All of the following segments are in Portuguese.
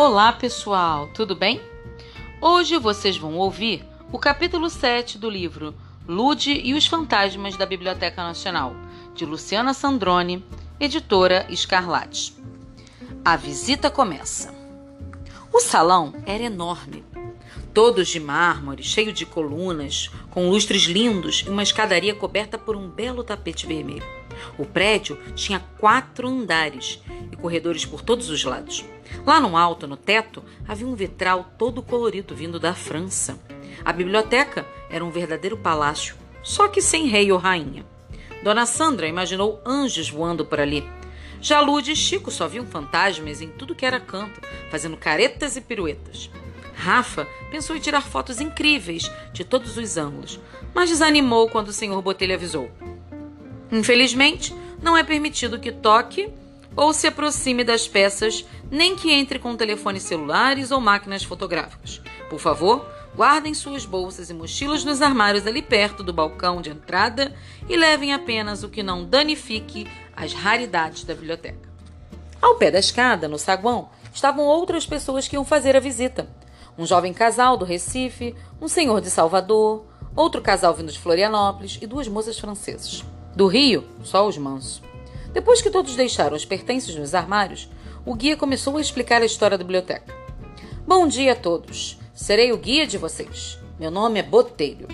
Olá, pessoal, tudo bem? Hoje vocês vão ouvir o capítulo 7 do livro Lude e os Fantasmas da Biblioteca Nacional, de Luciana Sandrone, editora Escarlate. A visita começa. O salão era enorme, todos de mármore, cheio de colunas, com lustres lindos e uma escadaria coberta por um belo tapete vermelho. O prédio tinha quatro andares e corredores por todos os lados. Lá no alto, no teto, havia um vitral todo colorido vindo da França. A biblioteca era um verdadeiro palácio, só que sem rei ou rainha. Dona Sandra imaginou anjos voando por ali. Já Lude e Chico só viam fantasmas em tudo que era canto, fazendo caretas e piruetas. Rafa pensou em tirar fotos incríveis de todos os ângulos, mas desanimou quando o senhor Botelho avisou. Infelizmente, não é permitido que toque ou se aproxime das peças, nem que entre com telefones celulares ou máquinas fotográficas. Por favor, guardem suas bolsas e mochilas nos armários ali perto do balcão de entrada e levem apenas o que não danifique as raridades da biblioteca. Ao pé da escada, no saguão, estavam outras pessoas que iam fazer a visita. Um jovem casal do Recife, um senhor de Salvador, outro casal vindo de Florianópolis e duas moças francesas. Do Rio, só os mansos. Depois que todos deixaram os pertences nos armários, o guia começou a explicar a história da biblioteca. Bom dia a todos. Serei o guia de vocês. Meu nome é Botelho.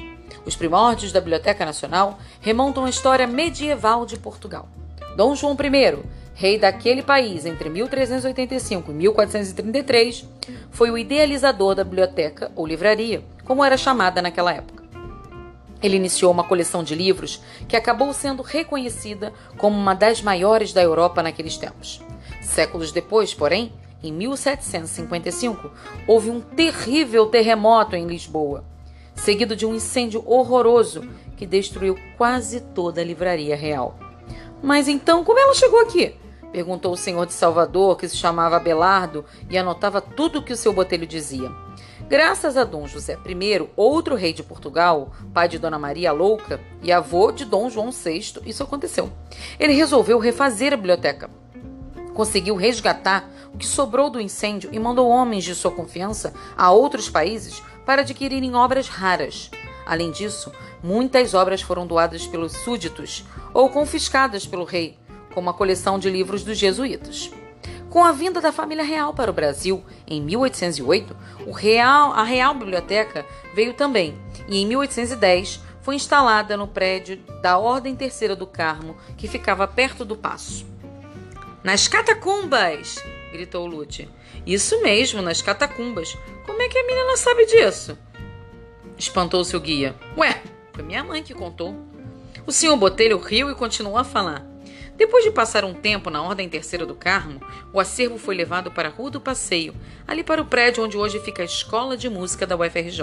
Os primórdios da Biblioteca Nacional remontam à história medieval de Portugal. Dom João I, rei daquele país entre 1385 e 1433, foi o idealizador da biblioteca ou livraria, como era chamada naquela época. Ele iniciou uma coleção de livros que acabou sendo reconhecida como uma das maiores da Europa naqueles tempos. Séculos depois, porém, em 1755, houve um terrível terremoto em Lisboa, seguido de um incêndio horroroso que destruiu quase toda a livraria real. Mas então, como ela chegou aqui? perguntou o senhor de Salvador, que se chamava Abelardo e anotava tudo o que o seu botelho dizia. Graças a Dom José I, outro rei de Portugal, pai de Dona Maria Louca e avô de Dom João VI, isso aconteceu. Ele resolveu refazer a biblioteca. Conseguiu resgatar o que sobrou do incêndio e mandou homens de sua confiança a outros países para adquirirem obras raras. Além disso, muitas obras foram doadas pelos súditos ou confiscadas pelo rei, como a coleção de livros dos jesuítas. Com a vinda da família real para o Brasil em 1808, Real, a Real Biblioteca veio também e em 1810 foi instalada no prédio da Ordem Terceira do Carmo, que ficava perto do Paço. Nas catacumbas! gritou Lute. Isso mesmo, nas catacumbas. Como é que a menina sabe disso? Espantou-se o guia. Ué, foi minha mãe que contou. O senhor Botelho riu e continuou a falar. Depois de passar um tempo na Ordem Terceira do Carmo, o acervo foi levado para a Rua do Passeio, ali para o prédio onde hoje fica a Escola de Música da UFRJ.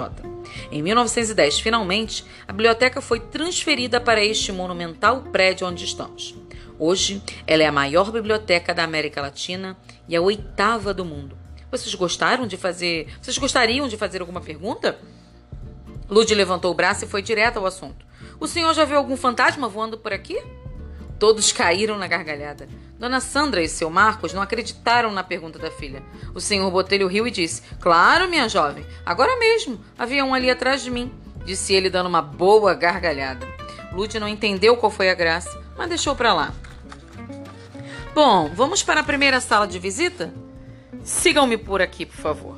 Em 1910, finalmente, a biblioteca foi transferida para este monumental prédio onde estamos. Hoje, ela é a maior biblioteca da América Latina e a oitava do mundo. Vocês gostaram de fazer. Vocês gostariam de fazer alguma pergunta? Lud levantou o braço e foi direto ao assunto. O senhor já viu algum fantasma voando por aqui? Todos caíram na gargalhada. Dona Sandra e seu Marcos não acreditaram na pergunta da filha. O senhor Botelho riu e disse: Claro, minha jovem, agora mesmo. Havia um ali atrás de mim, disse ele dando uma boa gargalhada. Lute não entendeu qual foi a graça, mas deixou para lá. Bom, vamos para a primeira sala de visita? Sigam-me por aqui, por favor.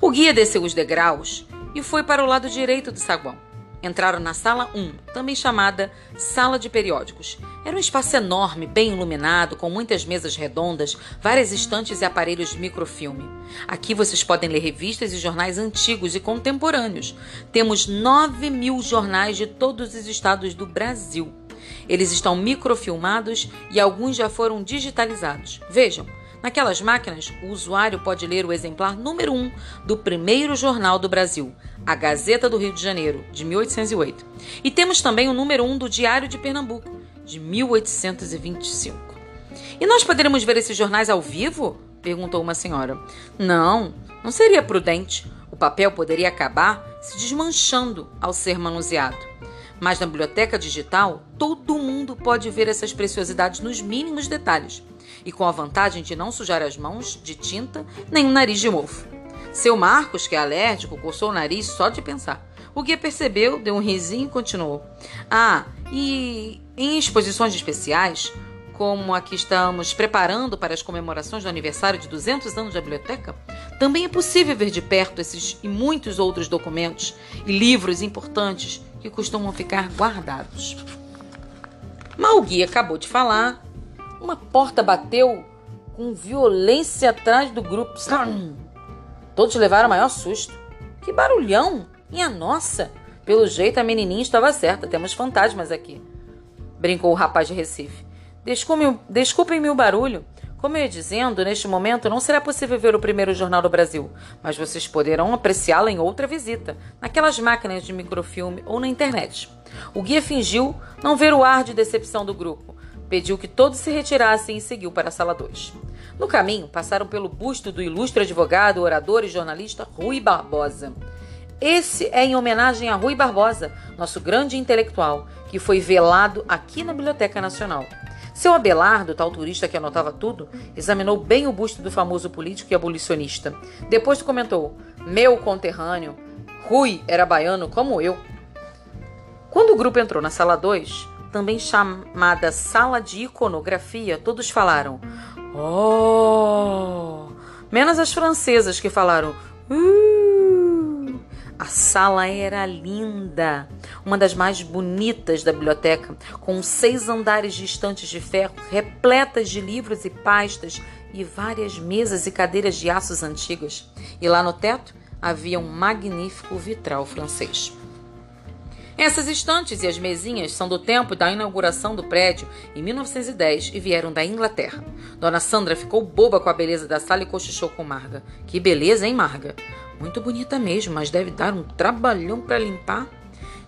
O guia desceu os degraus e foi para o lado direito do saguão. Entraram na sala 1, também chamada Sala de Periódicos. Era um espaço enorme, bem iluminado, com muitas mesas redondas, várias estantes e aparelhos de microfilme. Aqui vocês podem ler revistas e jornais antigos e contemporâneos. Temos 9 mil jornais de todos os estados do Brasil. Eles estão microfilmados e alguns já foram digitalizados. Vejam. Naquelas máquinas, o usuário pode ler o exemplar número 1 do primeiro jornal do Brasil, a Gazeta do Rio de Janeiro, de 1808. E temos também o número 1 do Diário de Pernambuco, de 1825. E nós poderemos ver esses jornais ao vivo? perguntou uma senhora. Não, não seria prudente. O papel poderia acabar se desmanchando ao ser manuseado. Mas na biblioteca digital, todo mundo pode ver essas preciosidades nos mínimos detalhes. E com a vantagem de não sujar as mãos de tinta nem o nariz de mofo. Seu Marcos, que é alérgico, coçou o nariz só de pensar. O guia percebeu, deu um risinho e continuou. Ah, e em exposições especiais, como a que estamos preparando para as comemorações do aniversário de 200 anos da biblioteca, também é possível ver de perto esses e muitos outros documentos e livros importantes que costumam ficar guardados. Mal o guia acabou de falar, uma porta bateu com violência atrás do grupo. Todos levaram o maior susto. Que barulhão! Minha nossa! Pelo jeito a menininha estava certa, temos fantasmas aqui. Brincou o rapaz de Recife. Desculpem-me o barulho. Como eu ia dizendo, neste momento não será possível ver o primeiro jornal do Brasil, mas vocês poderão apreciá-lo em outra visita, naquelas máquinas de microfilme ou na internet. O guia fingiu não ver o ar de decepção do grupo, pediu que todos se retirassem e seguiu para a sala 2. No caminho, passaram pelo busto do ilustre advogado, orador e jornalista Rui Barbosa. Esse é em homenagem a Rui Barbosa, nosso grande intelectual, que foi velado aqui na Biblioteca Nacional. Seu Abelardo, tal turista que anotava tudo, examinou bem o busto do famoso político e abolicionista. Depois comentou: Meu conterrâneo, Rui era baiano como eu. Quando o grupo entrou na sala 2, também chamada sala de iconografia, todos falaram: Oh! Menos as francesas que falaram: Uh! A sala era linda, uma das mais bonitas da biblioteca, com seis andares de estantes de ferro repletas de livros e pastas e várias mesas e cadeiras de aços antigas. E lá no teto havia um magnífico vitral francês. Essas estantes e as mesinhas são do tempo da inauguração do prédio em 1910 e vieram da Inglaterra. Dona Sandra ficou boba com a beleza da sala e cochichou com Marga. Que beleza, hein, Marga? Muito bonita mesmo, mas deve dar um trabalhão para limpar.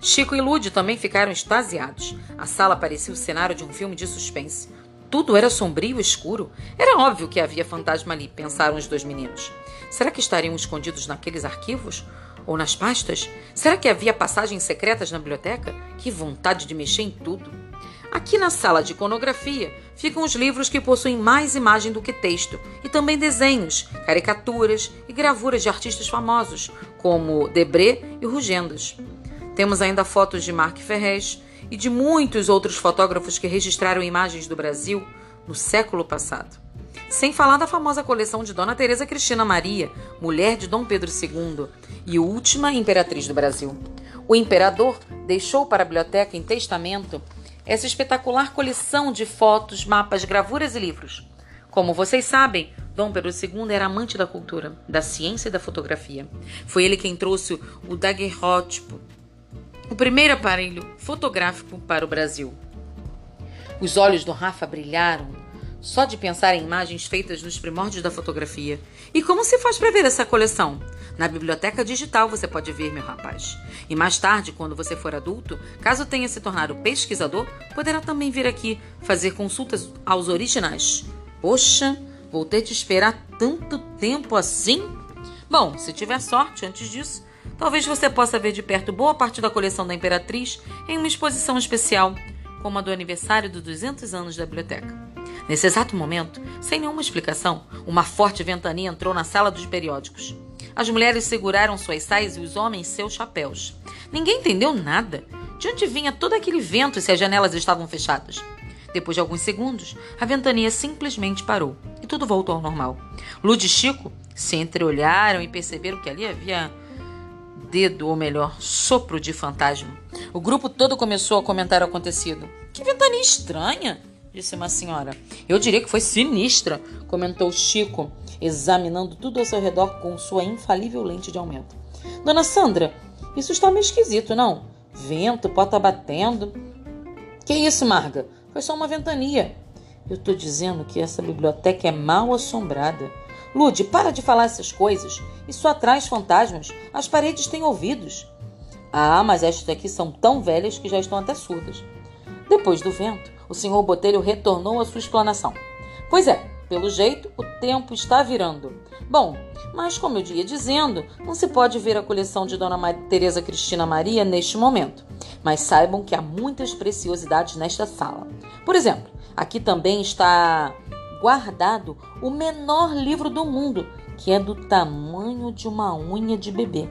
Chico e Lude também ficaram extasiados. A sala parecia o cenário de um filme de suspense. Tudo era sombrio e escuro. Era óbvio que havia fantasma ali, pensaram os dois meninos. Será que estariam escondidos naqueles arquivos? Ou nas pastas? Será que havia passagens secretas na biblioteca? Que vontade de mexer em tudo! Aqui na sala de iconografia ficam os livros que possuem mais imagem do que texto, e também desenhos, caricaturas e gravuras de artistas famosos, como Debré e Rugendas. Temos ainda fotos de Marc Ferrez e de muitos outros fotógrafos que registraram imagens do Brasil no século passado. Sem falar da famosa coleção de Dona Teresa Cristina Maria, mulher de Dom Pedro II e última imperatriz do Brasil. O imperador deixou para a biblioteca em testamento essa espetacular coleção de fotos, mapas, gravuras e livros. Como vocês sabem, Dom Pedro II era amante da cultura, da ciência e da fotografia. Foi ele quem trouxe o daguerreótipo, o primeiro aparelho fotográfico para o Brasil. Os olhos do Rafa brilharam só de pensar em imagens feitas nos primórdios da fotografia. E como se faz para ver essa coleção? Na biblioteca digital você pode ver, meu rapaz. E mais tarde, quando você for adulto, caso tenha se tornado pesquisador, poderá também vir aqui fazer consultas aos originais. Poxa, vou ter de esperar tanto tempo assim? Bom, se tiver sorte antes disso, talvez você possa ver de perto boa parte da coleção da Imperatriz em uma exposição especial, como a do aniversário dos 200 anos da biblioteca. Nesse exato momento, sem nenhuma explicação, uma forte ventania entrou na sala dos periódicos. As mulheres seguraram suas saias e os homens seus chapéus. Ninguém entendeu nada. De onde vinha todo aquele vento se as janelas estavam fechadas? Depois de alguns segundos, a ventania simplesmente parou e tudo voltou ao normal. Lud e Chico se entreolharam e perceberam que ali havia dedo, ou melhor, sopro de fantasma. O grupo todo começou a comentar o acontecido. Que ventania estranha! Disse uma senhora. Eu diria que foi sinistra, comentou Chico, examinando tudo ao seu redor com sua infalível lente de aumento. Dona Sandra, isso está meio esquisito, não? Vento, pota batendo. Que isso, Marga? Foi só uma ventania. Eu estou dizendo que essa biblioteca é mal assombrada. Lude, para de falar essas coisas. Isso atrai fantasmas. As paredes têm ouvidos. Ah, mas estas aqui são tão velhas que já estão até surdas. Depois do vento, o senhor Botelho retornou à sua explanação. Pois é, pelo jeito, o tempo está virando. Bom, mas como eu ia dizendo, não se pode ver a coleção de Dona Teresa Cristina Maria neste momento. Mas saibam que há muitas preciosidades nesta sala. Por exemplo, aqui também está guardado o menor livro do mundo, que é do tamanho de uma unha de bebê.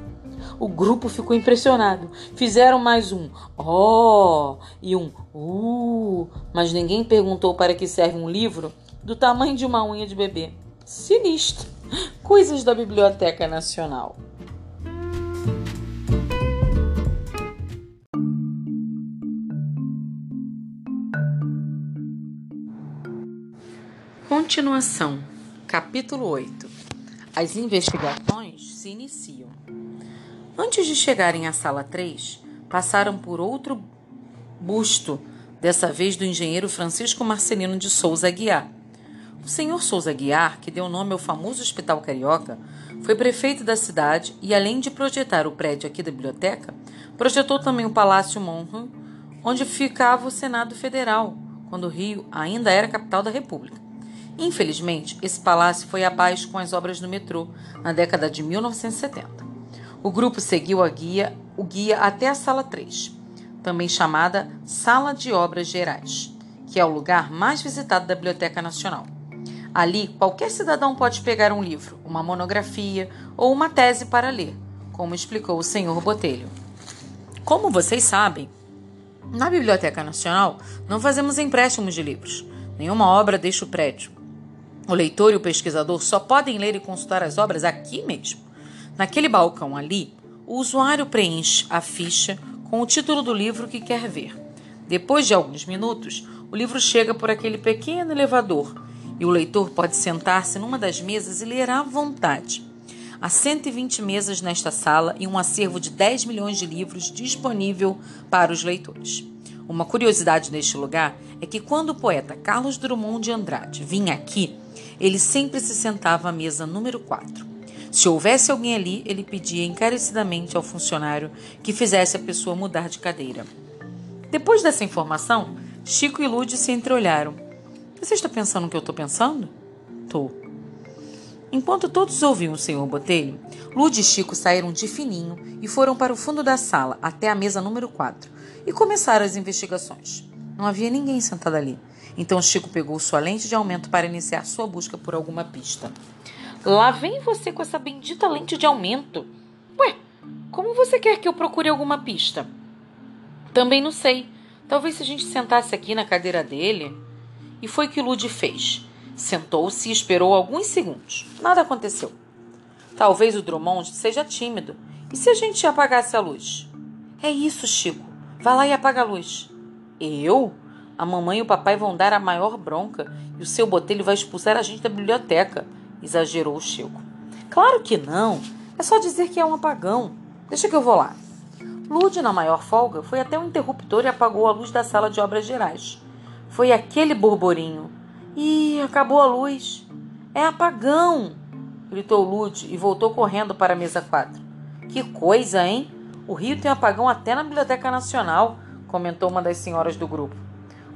O grupo ficou impressionado. Fizeram mais um ó oh! e um uh, mas ninguém perguntou para que serve um livro do tamanho de uma unha de bebê. Sinistro. Coisas da Biblioteca Nacional. Continuação, capítulo 8. As investigações se iniciam. Antes de chegarem à sala 3, passaram por outro busto, dessa vez do engenheiro Francisco Marcelino de Souza Aguiar. O senhor Souza Aguiar, que deu nome ao famoso Hospital Carioca, foi prefeito da cidade e, além de projetar o prédio aqui da biblioteca, projetou também o Palácio Monroe, onde ficava o Senado Federal, quando o Rio ainda era capital da República. Infelizmente, esse palácio foi abaixo com as obras do metrô na década de 1970. O grupo seguiu a guia, o guia até a sala 3, também chamada Sala de Obras Gerais, que é o lugar mais visitado da Biblioteca Nacional. Ali, qualquer cidadão pode pegar um livro, uma monografia ou uma tese para ler, como explicou o senhor Botelho. Como vocês sabem, na Biblioteca Nacional não fazemos empréstimos de livros. Nenhuma obra deixa o prédio. O leitor e o pesquisador só podem ler e consultar as obras aqui mesmo. Naquele balcão ali, o usuário preenche a ficha com o título do livro que quer ver. Depois de alguns minutos, o livro chega por aquele pequeno elevador e o leitor pode sentar-se numa das mesas e ler à vontade. Há 120 mesas nesta sala e um acervo de 10 milhões de livros disponível para os leitores. Uma curiosidade neste lugar é que quando o poeta Carlos Drummond de Andrade vinha aqui, ele sempre se sentava à mesa número 4. Se houvesse alguém ali, ele pedia encarecidamente ao funcionário que fizesse a pessoa mudar de cadeira. Depois dessa informação, Chico e Lude se entreolharam. Você está pensando o que eu estou pensando? Tô. Enquanto todos ouviam o senhor Botelho, Lude e Chico saíram de fininho e foram para o fundo da sala, até a mesa número 4, e começaram as investigações. Não havia ninguém sentado ali. Então Chico pegou sua lente de aumento para iniciar sua busca por alguma pista. Lá vem você com essa bendita lente de aumento. Ué, como você quer que eu procure alguma pista? Também não sei. Talvez se a gente sentasse aqui na cadeira dele. E foi o que Lude fez. Sentou-se e esperou alguns segundos. Nada aconteceu. Talvez o Drummond seja tímido. E se a gente apagasse a luz? É isso, Chico. Vá lá e apaga a luz. Eu? A mamãe e o papai vão dar a maior bronca e o seu botelho vai expulsar a gente da biblioteca, exagerou o Chico. Claro que não. É só dizer que é um apagão. Deixa que eu vou lá. Lude, na maior folga, foi até o interruptor e apagou a luz da sala de obras gerais. Foi aquele burburinho. Ih, acabou a luz. É apagão! gritou Lude e voltou correndo para a mesa 4. Que coisa, hein? O Rio tem apagão até na Biblioteca Nacional, comentou uma das senhoras do grupo.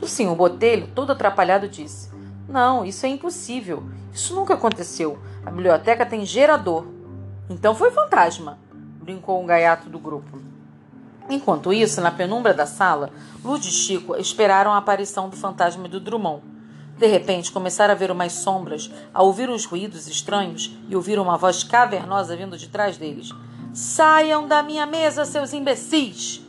O senhor Botelho, todo atrapalhado, disse: Não, isso é impossível. Isso nunca aconteceu. A biblioteca tem gerador. Então foi fantasma, brincou um gaiato do grupo. Enquanto isso, na penumbra da sala, Lud e Chico esperaram a aparição do fantasma do Drummond. De repente, começaram a ver umas sombras, a ouvir os ruídos estranhos e ouviram uma voz cavernosa vindo de trás deles. Saiam da minha mesa, seus imbecis!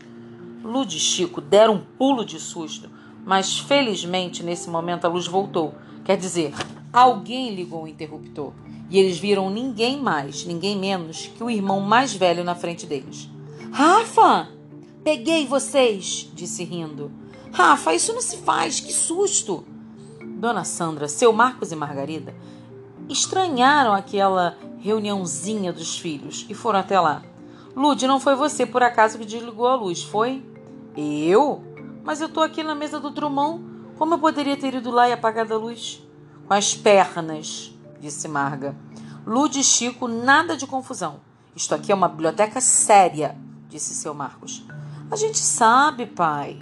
Lud e Chico deram um pulo de susto mas felizmente nesse momento a luz voltou. Quer dizer, alguém ligou o interruptor e eles viram ninguém mais, ninguém menos que o irmão mais velho na frente deles. Rafa! Peguei vocês! disse rindo. Rafa, isso não se faz, que susto! Dona Sandra, seu Marcos e Margarida estranharam aquela reuniãozinha dos filhos e foram até lá. Lude, não foi você por acaso que desligou a luz, foi? Eu? Mas eu estou aqui na mesa do Drummond. Como eu poderia ter ido lá e apagado a luz? Com as pernas, disse Marga. Lude e Chico, nada de confusão. Isto aqui é uma biblioteca séria, disse seu Marcos. A gente sabe, pai.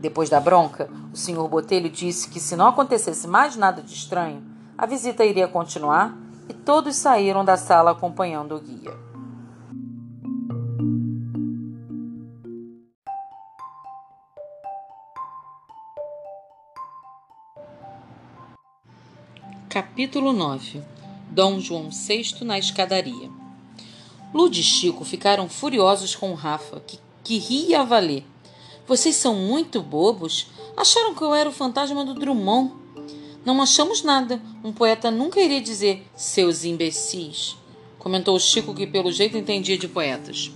Depois da bronca, o senhor Botelho disse que se não acontecesse mais nada de estranho, a visita iria continuar e todos saíram da sala acompanhando o guia. Capítulo 9 Dom João VI na escadaria. Lud e Chico ficaram furiosos com Rafa, que, que ria a valer. Vocês são muito bobos. Acharam que eu era o fantasma do Drummond. Não achamos nada. Um poeta nunca iria dizer seus imbecis, comentou Chico, que pelo jeito entendia de poetas.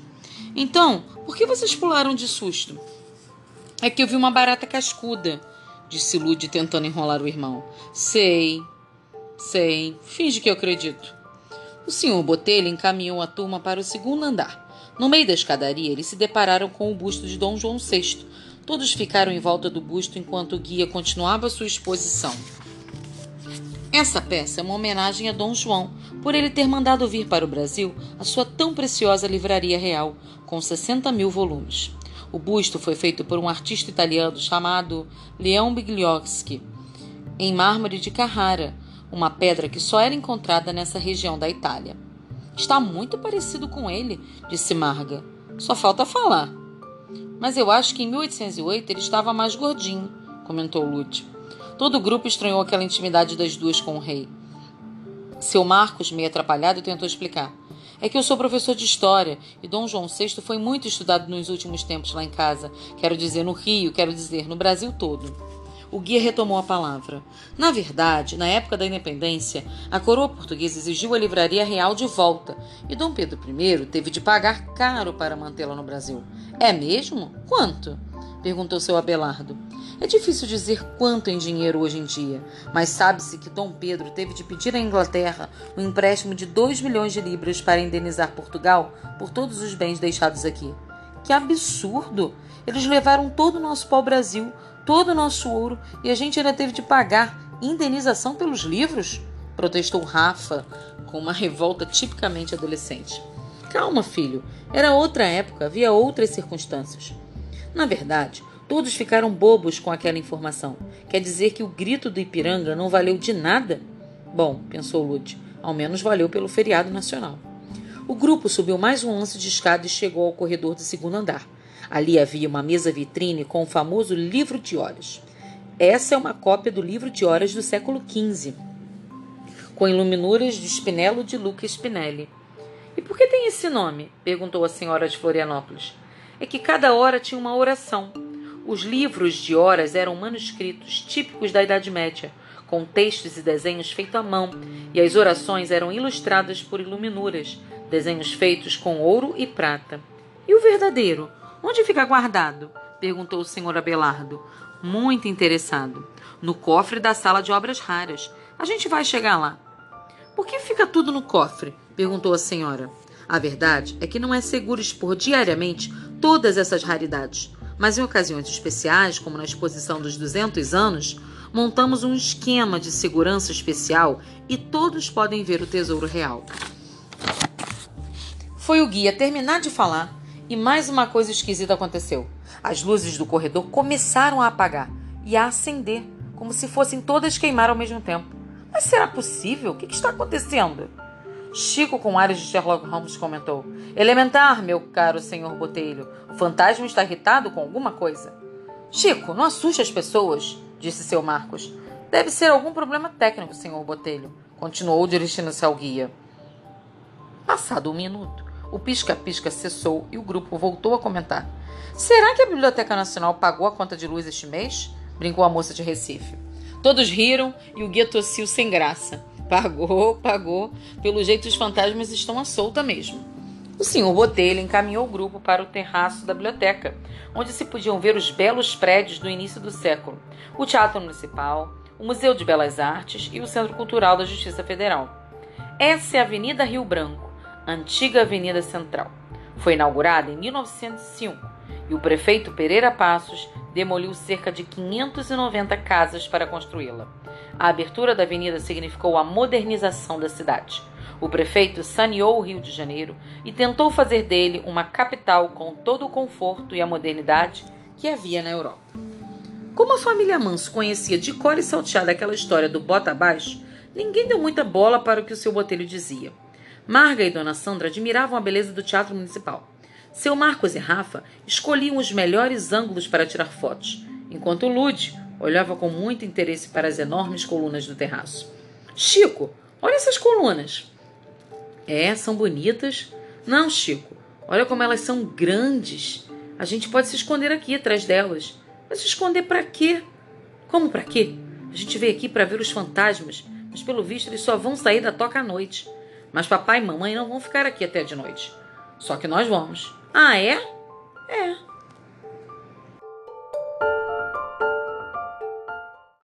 Então, por que vocês pularam de susto? É que eu vi uma barata cascuda, disse Lud tentando enrolar o irmão. Sei, Sei, finge que eu acredito. O senhor Botelho encaminhou a turma para o segundo andar. No meio da escadaria, eles se depararam com o busto de Dom João VI. Todos ficaram em volta do busto enquanto o guia continuava sua exposição. Essa peça é uma homenagem a Dom João, por ele ter mandado vir para o Brasil a sua tão preciosa livraria real, com 60 mil volumes. O busto foi feito por um artista italiano chamado Leão Bigliocchi, em mármore de Carrara, uma pedra que só era encontrada nessa região da Itália. Está muito parecido com ele, disse Marga. Só falta falar. Mas eu acho que em 1808 ele estava mais gordinho, comentou Lute. Todo o grupo estranhou aquela intimidade das duas com o rei. Seu Marcos, meio atrapalhado, tentou explicar. É que eu sou professor de história e Dom João VI foi muito estudado nos últimos tempos lá em casa. Quero dizer, no Rio, quero dizer, no Brasil todo. O guia retomou a palavra. Na verdade, na época da independência, a coroa portuguesa exigiu a livraria real de volta e Dom Pedro I teve de pagar caro para mantê-la no Brasil. É mesmo? Quanto? perguntou seu Abelardo. É difícil dizer quanto em dinheiro hoje em dia, mas sabe-se que Dom Pedro teve de pedir à Inglaterra um empréstimo de 2 milhões de libras para indenizar Portugal por todos os bens deixados aqui. Que absurdo! Eles levaram todo o nosso pau-brasil, todo o nosso ouro e a gente ainda teve de pagar indenização pelos livros? protestou Rafa com uma revolta tipicamente adolescente. Calma, filho. Era outra época, havia outras circunstâncias. Na verdade, todos ficaram bobos com aquela informação. Quer dizer que o grito do Ipiranga não valeu de nada? Bom, pensou Lute, ao menos valeu pelo feriado nacional. O grupo subiu mais um lance de escada e chegou ao corredor do segundo andar. Ali havia uma mesa vitrine com o famoso livro de horas. Essa é uma cópia do livro de horas do século XV, com iluminuras de Spinello de Luca Spinelli. E por que tem esse nome? perguntou a senhora de Florianópolis. É que cada hora tinha uma oração. Os livros de horas eram manuscritos típicos da Idade Média, com textos e desenhos feitos à mão, e as orações eram ilustradas por iluminuras, desenhos feitos com ouro e prata. E o verdadeiro? Onde fica guardado? perguntou o senhor Abelardo, muito interessado. No cofre da sala de obras raras. A gente vai chegar lá. Por que fica tudo no cofre? perguntou a senhora. A verdade é que não é seguro expor diariamente todas essas raridades, mas em ocasiões especiais, como na exposição dos 200 anos, montamos um esquema de segurança especial e todos podem ver o tesouro real. Foi o guia terminar de falar e mais uma coisa esquisita aconteceu. As luzes do corredor começaram a apagar e a acender, como se fossem todas queimar ao mesmo tempo. Mas será possível? O que está acontecendo? Chico, com áreas de Sherlock Holmes, comentou: Elementar, meu caro senhor Botelho. O fantasma está irritado com alguma coisa. Chico, não assuste as pessoas, disse seu Marcos. Deve ser algum problema técnico, senhor Botelho, continuou dirigindo-se ao guia. Passado um minuto, o pisca-pisca cessou e o grupo voltou a comentar. Será que a Biblioteca Nacional pagou a conta de luz este mês? Brincou a moça de Recife. Todos riram e o guia tossiu sem graça. Pagou, pagou. Pelo jeito, os fantasmas estão à solta mesmo. O senhor Botelho encaminhou o grupo para o terraço da biblioteca, onde se podiam ver os belos prédios do início do século: o Teatro Municipal, o Museu de Belas Artes e o Centro Cultural da Justiça Federal. Essa é a Avenida Rio Branco antiga Avenida Central. Foi inaugurada em 1905 e o prefeito Pereira Passos demoliu cerca de 590 casas para construí-la. A abertura da avenida significou a modernização da cidade. O prefeito saneou o Rio de Janeiro e tentou fazer dele uma capital com todo o conforto e a modernidade que havia na Europa. Como a família Manso conhecia de cor e salteada aquela história do bota abaixo, ninguém deu muita bola para o que o seu botelho dizia. Marga e Dona Sandra admiravam a beleza do teatro municipal. Seu Marcos e Rafa escolhiam os melhores ângulos para tirar fotos, enquanto Lude olhava com muito interesse para as enormes colunas do terraço. Chico, olha essas colunas. É, são bonitas. Não, Chico, olha como elas são grandes. A gente pode se esconder aqui atrás delas. Mas se esconder para quê? Como para quê? A gente veio aqui para ver os fantasmas, mas pelo visto eles só vão sair da toca à noite. Mas papai e mamãe não vão ficar aqui até de noite. Só que nós vamos. Ah, é? É.